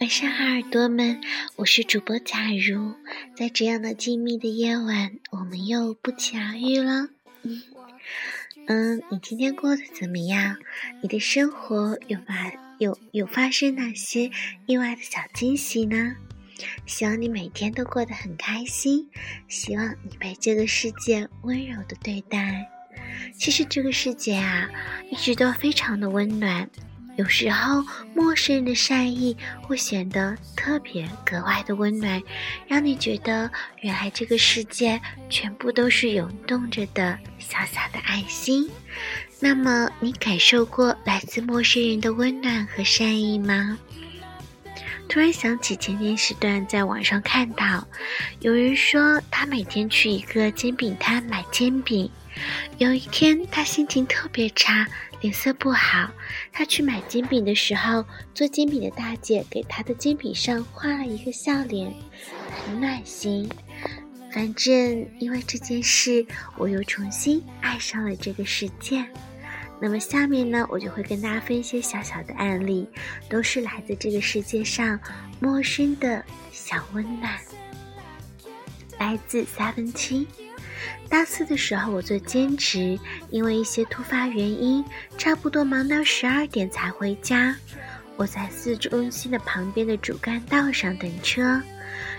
晚上好，耳朵们，我是主播假如，在这样的静谧的夜晚，我们又不期而遇了。嗯，你今天过得怎么样？你的生活有发有有发生哪些意外的小惊喜呢？希望你每天都过得很开心，希望你被这个世界温柔的对待。其实这个世界啊，一直都非常的温暖。有时候，陌生人的善意会显得特别格外的温暖，让你觉得原来这个世界全部都是涌动着的小小的爱心。那么，你感受过来自陌生人的温暖和善意吗？突然想起前天时段在网上看到，有人说他每天去一个煎饼摊买煎饼。有一天，他心情特别差，脸色不好。他去买煎饼的时候，做煎饼的大姐给他的煎饼上画了一个笑脸，很暖心。反正因为这件事，我又重新爱上了这个世界。那么下面呢，我就会跟大家分享小小的案例，都是来自这个世界上陌生的小温暖，来自 Seven 七。大四的时候，我做兼职，因为一些突发原因，差不多忙到十二点才回家。我在市中心的旁边的主干道上等车，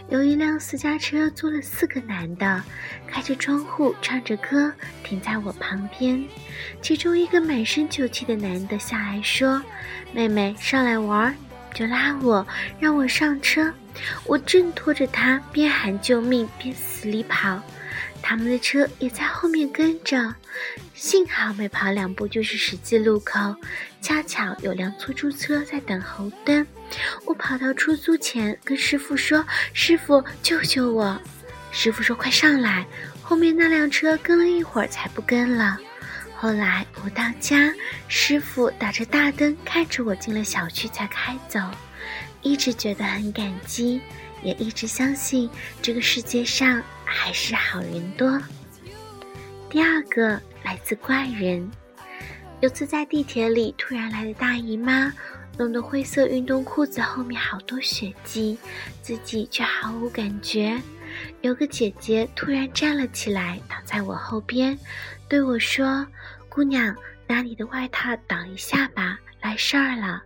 有一辆私家车坐了四个男的，开着窗户唱着歌停在我旁边。其中一个满身酒气的男的下来说：“妹妹上来玩。”就拉我让我上车。我挣脱着他，边喊救命边死里跑。他们的车也在后面跟着，幸好没跑两步就是十字路口，恰巧有辆出租车在等红灯。我跑到出租前跟师傅说：“师傅，救救我！”师傅说：“快上来。”后面那辆车跟了一会儿才不跟了。后来我到家，师傅打着大灯看着我进了小区才开走，一直觉得很感激。也一直相信这个世界上还是好人多。第二个来自怪人，有次在地铁里突然来的大姨妈，弄得灰色运动裤子后面好多血迹，自己却毫无感觉。有个姐姐突然站了起来，挡在我后边，对我说：“姑娘，拿你的外套挡一下吧，来事儿了。”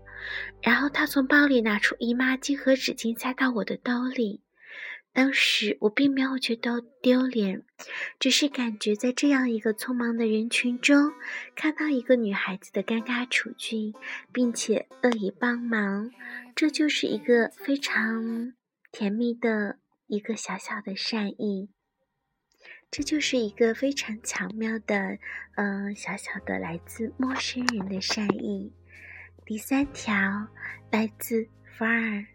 然后他从包里拿出姨妈巾和纸巾塞到我的兜里。当时我并没有觉得丢脸，只是感觉在这样一个匆忙的人群中，看到一个女孩子的尴尬处境，并且乐意帮忙，这就是一个非常甜蜜的一个小小的善意。这就是一个非常巧妙的，嗯，小小的来自陌生人的善意。第三条来自福尔，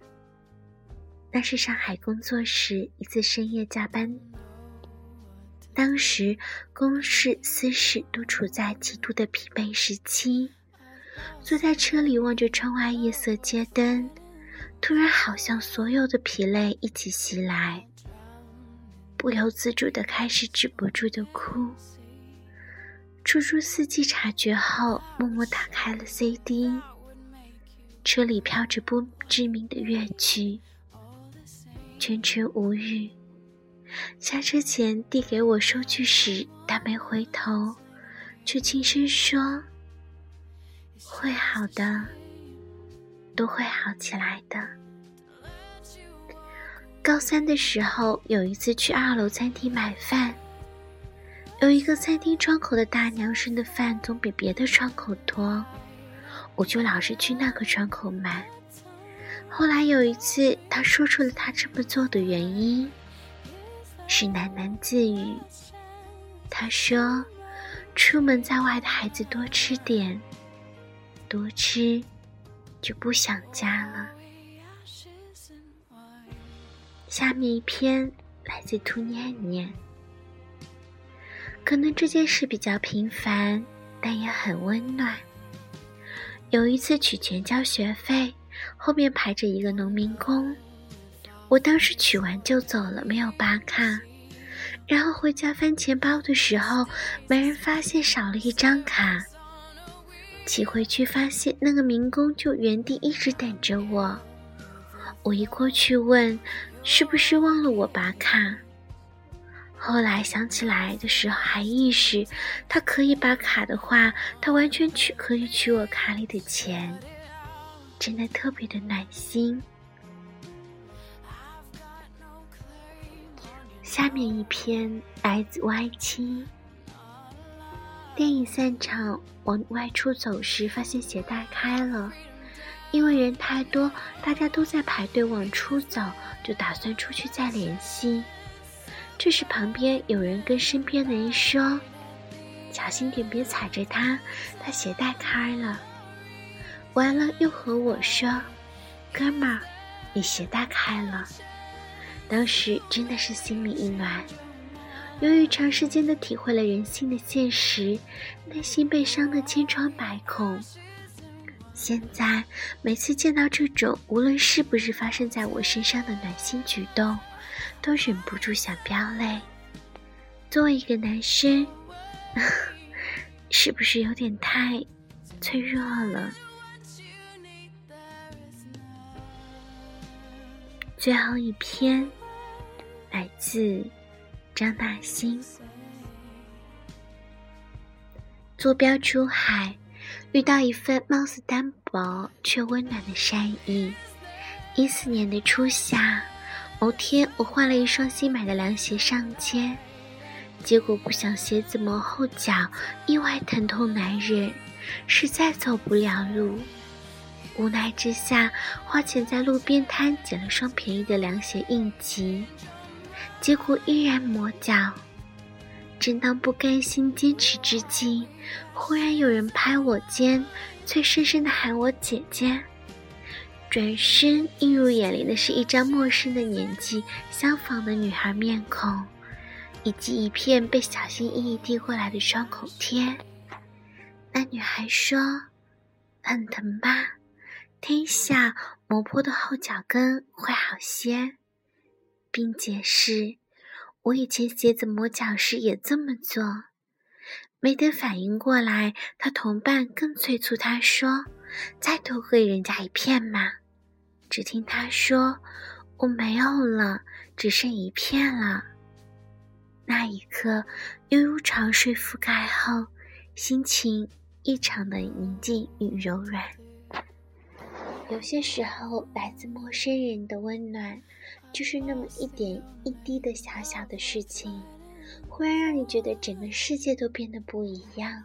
那是上海工作时一次深夜加班，当时公事私事都处在极度的疲惫时期，坐在车里望着窗外夜色街灯，突然好像所有的疲累一起袭来，不由自主的开始止不住的哭。出租司机察觉后，默默打开了 CD。车里飘着不知名的乐曲，全程无语。下车前递给我收据时，他没回头，却轻声说：“会好的，都会好起来的。”高三的时候，有一次去二楼餐厅买饭，有一个餐厅窗口的大娘生的饭总比别的窗口多。我就老是去那个窗口买。后来有一次，他说出了他这么做的原因，是喃喃自语。他说：“出门在外的孩子多吃点，多吃就不想家了。”下面一篇来自兔念念。可能这件事比较平凡，但也很温暖。有一次取钱交学费，后面排着一个农民工，我当时取完就走了，没有拔卡。然后回家翻钱包的时候，没人发现少了一张卡。骑回去发现那个民工就原地一直等着我，我一过去问，是不是忘了我拔卡？后来想起来的时候，还意识他可以把卡的话，他完全取可以取我卡里的钱，真的特别的暖心。下面一篇来自 Y 七。电影散场往外出走时，发现鞋带开了，因为人太多，大家都在排队往出走，就打算出去再联系。这时，旁边有人跟身边的人说：“小心点，别踩着它，它鞋带开了。”完了，又和我说：“哥们儿，你鞋带开了。”当时真的是心里一暖。由于长时间的体会了人性的现实，内心被伤得千疮百孔。现在每次见到这种无论是不是发生在我身上的暖心举动，都忍不住想飙泪。作为一个男生，是不是有点太脆弱了？最后一篇来自张大兴。坐标珠海，遇到一份貌似单薄却温暖的善意。一四年的初夏。某天，我换了一双新买的凉鞋上街，结果不想鞋子磨后脚，意外疼痛难忍，实在走不了路。无奈之下，花钱在路边摊捡了双便宜的凉鞋应急，结果依然磨脚。正当不甘心坚持之际，忽然有人拍我肩，脆生生的喊我姐姐。转身映入眼帘的是一张陌生的年纪相仿的女孩面孔，以及一片被小心翼翼递过来的创口贴。那女孩说：“很疼吧？贴下磨破的后脚跟会好些。”并解释：“我以前鞋子磨脚时也这么做。”没等反应过来，他同伴更催促他说：“再多给人家一片嘛。”只听他说：“我没有了，只剩一片了。”那一刻，悠悠长睡覆盖后，心情异常的宁静与柔软。有些时候，来自陌生人的温暖，就是那么一点一滴的小小的事情，忽然让你觉得整个世界都变得不一样。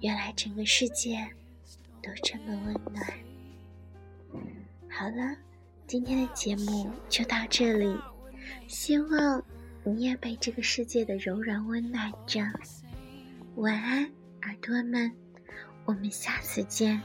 原来整个世界都这么温暖。好了，今天的节目就到这里，希望你也被这个世界的柔软温暖着。晚安，耳朵们，我们下次见。